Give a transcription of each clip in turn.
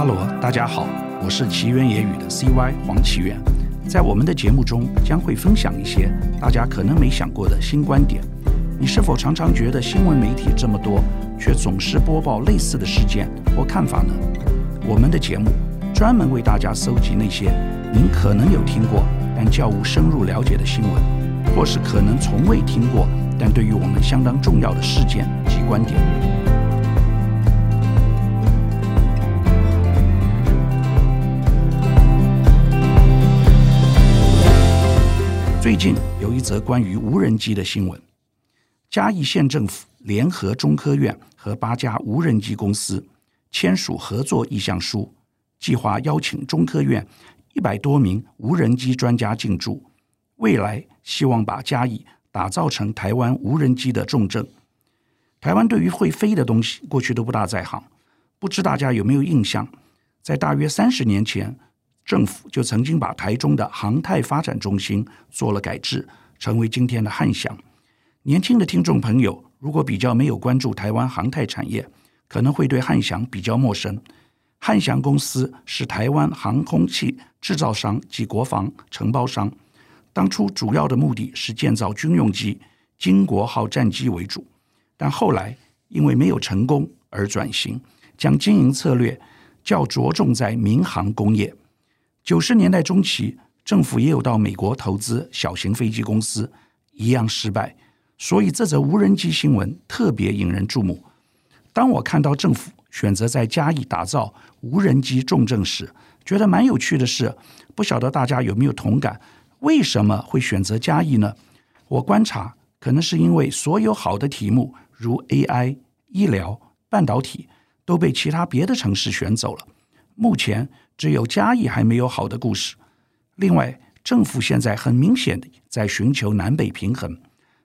哈喽大家好，我是奇缘野语的 CY 黄奇缘。在我们的节目中，将会分享一些大家可能没想过的新观点。你是否常常觉得新闻媒体这么多，却总是播报类似的事件或看法呢？我们的节目专门为大家搜集那些您可能有听过，但较无深入了解的新闻，或是可能从未听过，但对于我们相当重要的事件及观点。最近有一则关于无人机的新闻，嘉义县政府联合中科院和八家无人机公司签署合作意向书，计划邀请中科院一百多名无人机专家进驻，未来希望把嘉义打造成台湾无人机的重镇。台湾对于会飞的东西过去都不大在行，不知大家有没有印象，在大约三十年前。政府就曾经把台中的航太发展中心做了改制，成为今天的汉翔。年轻的听众朋友，如果比较没有关注台湾航太产业，可能会对汉翔比较陌生。汉翔公司是台湾航空器制造商及国防承包商，当初主要的目的是建造军用机、经国号战机为主，但后来因为没有成功而转型，将经营策略较着重在民航工业。九十年代中期，政府也有到美国投资小型飞机公司，一样失败。所以这则无人机新闻特别引人注目。当我看到政府选择在嘉义打造无人机重镇时，觉得蛮有趣的是，不晓得大家有没有同感？为什么会选择嘉义呢？我观察，可能是因为所有好的题目，如 AI、医疗、半导体，都被其他别的城市选走了。目前。只有嘉义还没有好的故事。另外，政府现在很明显的在寻求南北平衡，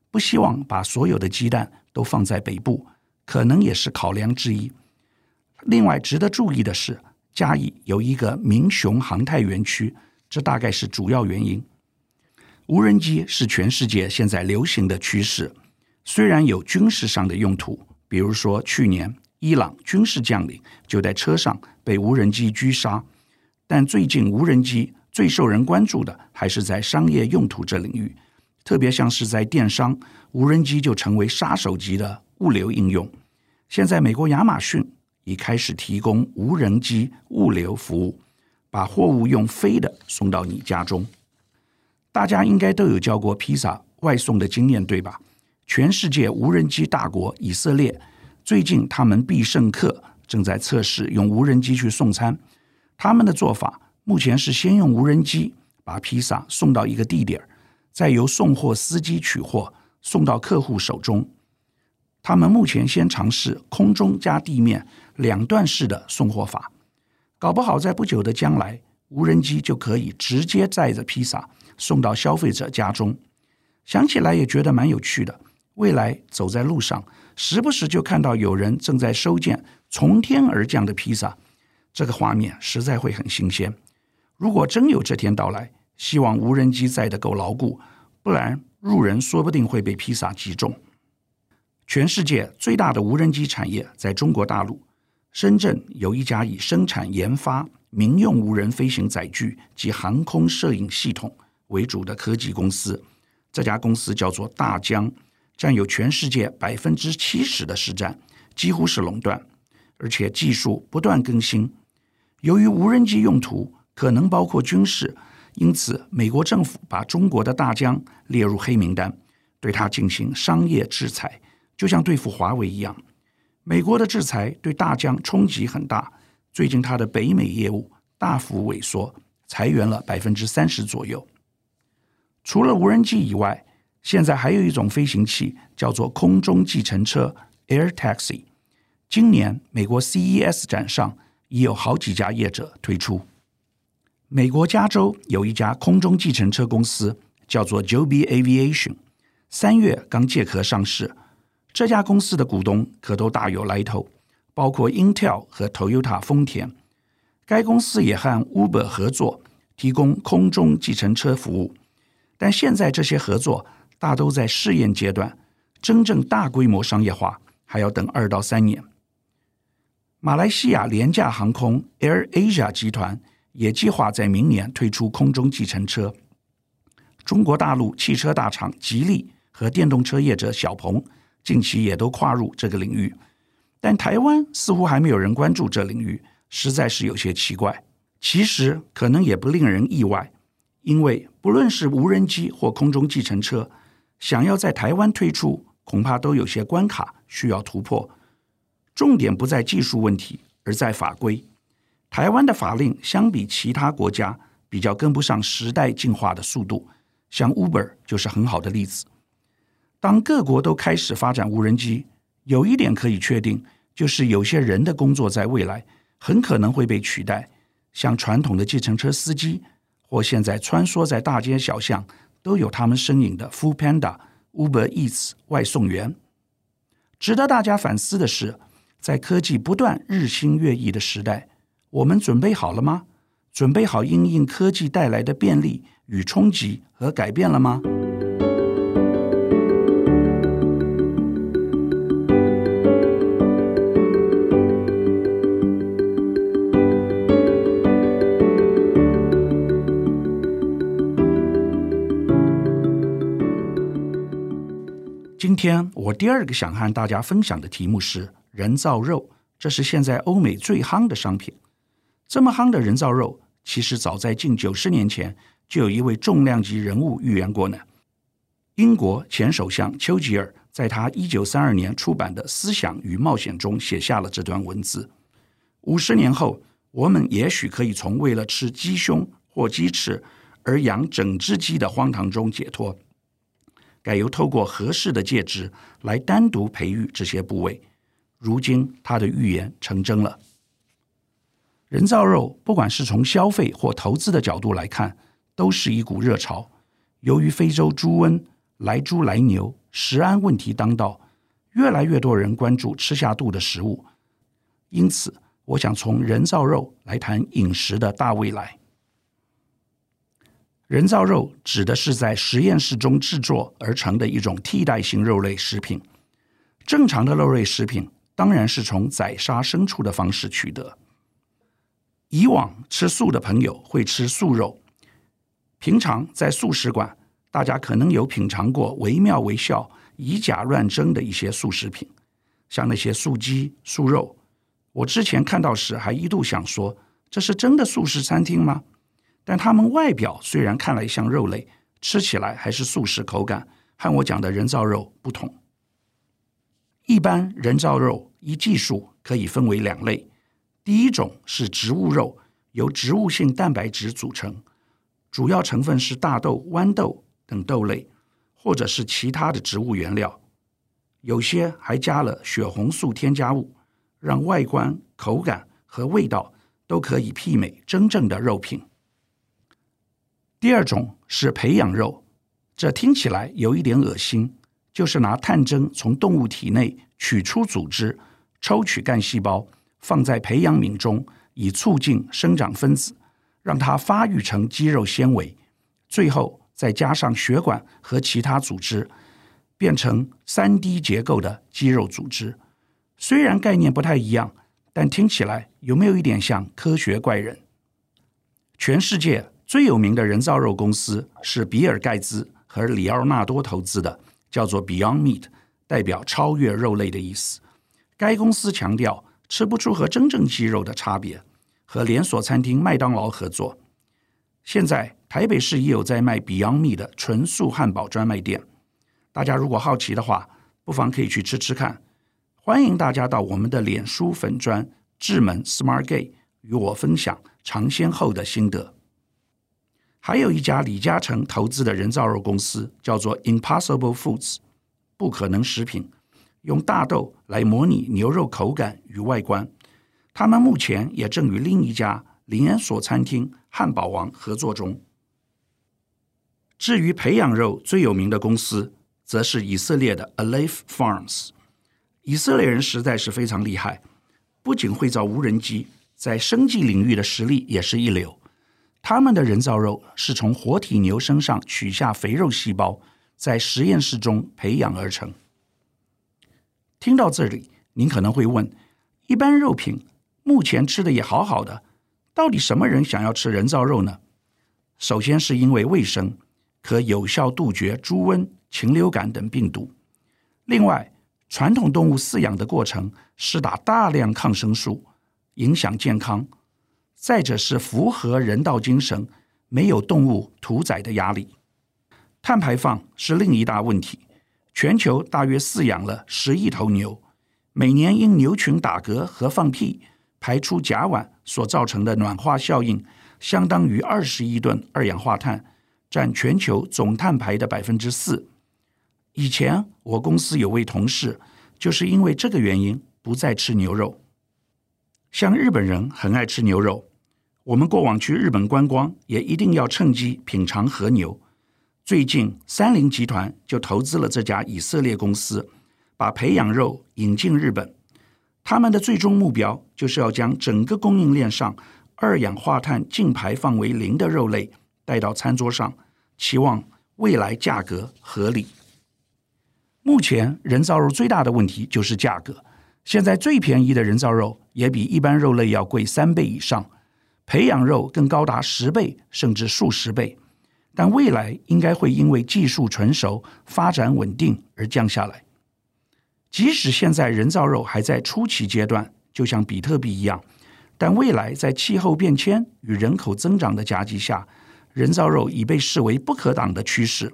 不希望把所有的鸡蛋都放在北部，可能也是考量之一。另外，值得注意的是，嘉义有一个民雄航太园区，这大概是主要原因。无人机是全世界现在流行的趋势，虽然有军事上的用途，比如说去年伊朗军事将领就在车上被无人机狙杀。但最近无人机最受人关注的还是在商业用途这领域，特别像是在电商，无人机就成为杀手级的物流应用。现在美国亚马逊已开始提供无人机物流服务，把货物用飞的送到你家中。大家应该都有叫过披萨外送的经验，对吧？全世界无人机大国以色列，最近他们必胜客正在测试用无人机去送餐。他们的做法目前是先用无人机把披萨送到一个地点，再由送货司机取货送到客户手中。他们目前先尝试空中加地面两段式的送货法，搞不好在不久的将来，无人机就可以直接载着披萨送到消费者家中。想起来也觉得蛮有趣的。未来走在路上，时不时就看到有人正在收件从天而降的披萨。这个画面实在会很新鲜。如果真有这天到来，希望无人机载得够牢固，不然路人说不定会被披萨击中。全世界最大的无人机产业在中国大陆，深圳有一家以生产研发民用无人飞行载具及航空摄影系统为主的科技公司，这家公司叫做大疆，占有全世界百分之七十的市占，几乎是垄断，而且技术不断更新。由于无人机用途可能包括军事，因此美国政府把中国的大疆列入黑名单，对它进行商业制裁，就像对付华为一样。美国的制裁对大疆冲击很大，最近它的北美业务大幅萎缩，裁员了百分之三十左右。除了无人机以外，现在还有一种飞行器叫做空中计程车 （Air Taxi）。今年美国 CES 展上。已有好几家业者推出。美国加州有一家空中计程车公司，叫做 Joby Aviation，三月刚借壳上市。这家公司的股东可都大有来头，包括 Intel 和 Toyota 丰田。该公司也和 Uber 合作，提供空中计程车服务。但现在这些合作大都在试验阶段，真正大规模商业化还要等二到三年。马来西亚廉价航空 Air Asia 集团也计划在明年推出空中计程车。中国大陆汽车大厂吉利和电动车业者小鹏近期也都跨入这个领域，但台湾似乎还没有人关注这领域，实在是有些奇怪。其实可能也不令人意外，因为不论是无人机或空中计程车，想要在台湾推出，恐怕都有些关卡需要突破。重点不在技术问题，而在法规。台湾的法令相比其他国家比较跟不上时代进化的速度，像 Uber 就是很好的例子。当各国都开始发展无人机，有一点可以确定，就是有些人的工作在未来很可能会被取代。像传统的计程车司机，或现在穿梭在大街小巷都有他们身影的 Foodpanda、Uber Eats 外送员。值得大家反思的是，在科技不断日新月异的时代，我们准备好了吗？准备好应应科技带来的便利与冲击和改变了吗？我第二个想和大家分享的题目是人造肉，这是现在欧美最夯的商品。这么夯的人造肉，其实早在近九十年前就有一位重量级人物预言过呢。英国前首相丘吉尔在他一九三二年出版的《思想与冒险》中写下了这段文字：五十年后，我们也许可以从为了吃鸡胸或鸡翅而养整只鸡的荒唐中解脱。改由透过合适的介质来单独培育这些部位。如今，他的预言成真了。人造肉，不管是从消费或投资的角度来看，都是一股热潮。由于非洲猪瘟、莱猪莱牛、食安问题当道，越来越多人关注吃下肚的食物。因此，我想从人造肉来谈饮食的大未来。人造肉指的是在实验室中制作而成的一种替代性肉类食品。正常的肉类食品当然是从宰杀牲畜的方式取得。以往吃素的朋友会吃素肉，平常在素食馆，大家可能有品尝过惟妙惟肖、以假乱真的一些素食品，像那些素鸡、素肉。我之前看到时还一度想说，这是真的素食餐厅吗？但它们外表虽然看来像肉类，吃起来还是素食口感，和我讲的人造肉不同。一般人造肉依技术可以分为两类，第一种是植物肉，由植物性蛋白质组成，主要成分是大豆、豌豆等豆类，或者是其他的植物原料，有些还加了血红素添加物，让外观、口感和味道都可以媲美真正的肉品。第二种是培养肉，这听起来有一点恶心，就是拿探针从动物体内取出组织，抽取干细胞，放在培养皿中，以促进生长分子，让它发育成肌肉纤维，最后再加上血管和其他组织，变成三 D 结构的肌肉组织。虽然概念不太一样，但听起来有没有一点像科学怪人？全世界。最有名的人造肉公司是比尔盖茨和里奥纳多投资的，叫做 Beyond Meat，代表超越肉类的意思。该公司强调吃不出和真正鸡肉的差别，和连锁餐厅麦当劳合作。现在台北市也有在卖 Beyond Meat 的纯素汉堡专卖店，大家如果好奇的话，不妨可以去吃吃看。欢迎大家到我们的脸书粉专智门 Smart Gay 与我分享尝鲜后的心得。还有一家李嘉诚投资的人造肉公司，叫做 Impossible Foods，不可能食品，用大豆来模拟牛肉口感与外观。他们目前也正与另一家连锁餐厅汉堡王合作中。至于培养肉最有名的公司，则是以色列的 Alef Farms。以色列人实在是非常厉害，不仅会造无人机，在生技领域的实力也是一流。他们的人造肉是从活体牛身上取下肥肉细胞，在实验室中培养而成。听到这里，您可能会问：一般肉品目前吃的也好好的，到底什么人想要吃人造肉呢？首先是因为卫生，可有效杜绝猪瘟、禽流感等病毒。另外，传统动物饲养的过程是打大量抗生素，影响健康。再者是符合人道精神，没有动物屠宰的压力。碳排放是另一大问题。全球大约饲养了十亿头牛，每年因牛群打嗝和放屁排出甲烷所造成的暖化效应，相当于二十亿吨二氧化碳，占全球总碳排的百分之四。以前我公司有位同事，就是因为这个原因不再吃牛肉。像日本人很爱吃牛肉，我们过往去日本观光，也一定要趁机品尝和牛。最近，三菱集团就投资了这家以色列公司，把培养肉引进日本。他们的最终目标就是要将整个供应链上二氧化碳净排放为零的肉类带到餐桌上，期望未来价格合理。目前，人造肉最大的问题就是价格。现在最便宜的人造肉也比一般肉类要贵三倍以上，培养肉更高达十倍甚至数十倍。但未来应该会因为技术成熟、发展稳定而降下来。即使现在人造肉还在初期阶段，就像比特币一样，但未来在气候变迁与人口增长的夹击下，人造肉已被视为不可挡的趋势。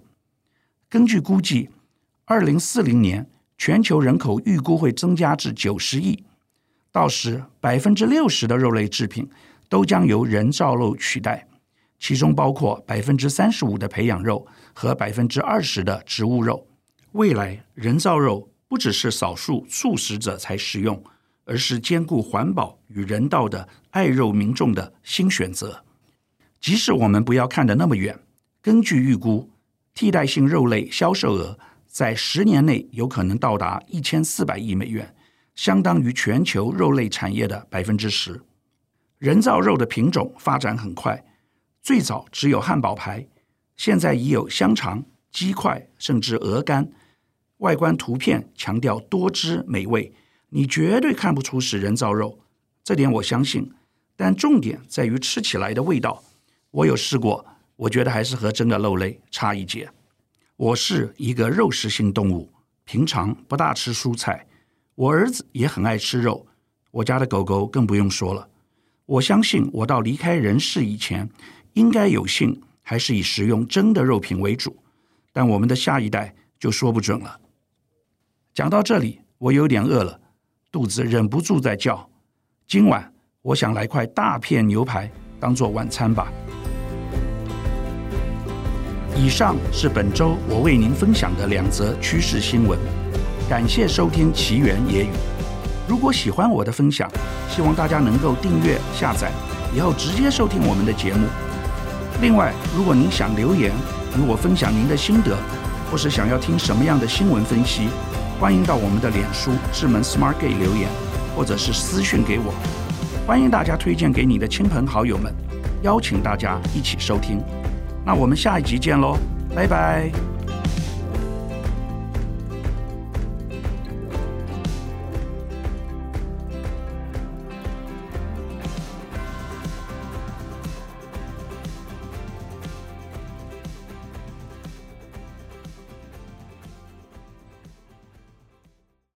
根据估计，二零四零年全球人口预估会增加至九十亿，到时百分之六十的肉类制品都将由人造肉取代。其中包括百分之三十五的培养肉和百分之二十的植物肉。未来人造肉不只是少数素食者才食用，而是兼顾环保与人道的爱肉民众的新选择。即使我们不要看得那么远，根据预估，替代性肉类销售额在十年内有可能到达一千四百亿美元，相当于全球肉类产业的百分之十。人造肉的品种发展很快。最早只有汉堡排，现在已有香肠、鸡块，甚至鹅肝。外观图片强调多汁美味，你绝对看不出是人造肉，这点我相信。但重点在于吃起来的味道。我有试过，我觉得还是和真的肉类差一截。我是一个肉食性动物，平常不大吃蔬菜。我儿子也很爱吃肉，我家的狗狗更不用说了。我相信我到离开人世以前。应该有幸还是以食用真的肉品为主，但我们的下一代就说不准了。讲到这里，我有点饿了，肚子忍不住在叫。今晚我想来块大片牛排当做晚餐吧。以上是本周我为您分享的两则趋势新闻，感谢收听奇缘野语。如果喜欢我的分享，希望大家能够订阅下载，以后直接收听我们的节目。另外，如果您想留言与我分享您的心得，或是想要听什么样的新闻分析，欢迎到我们的脸书智门 SmartGate 留言，或者是私讯给我。欢迎大家推荐给你的亲朋好友们，邀请大家一起收听。那我们下一集见喽，拜拜。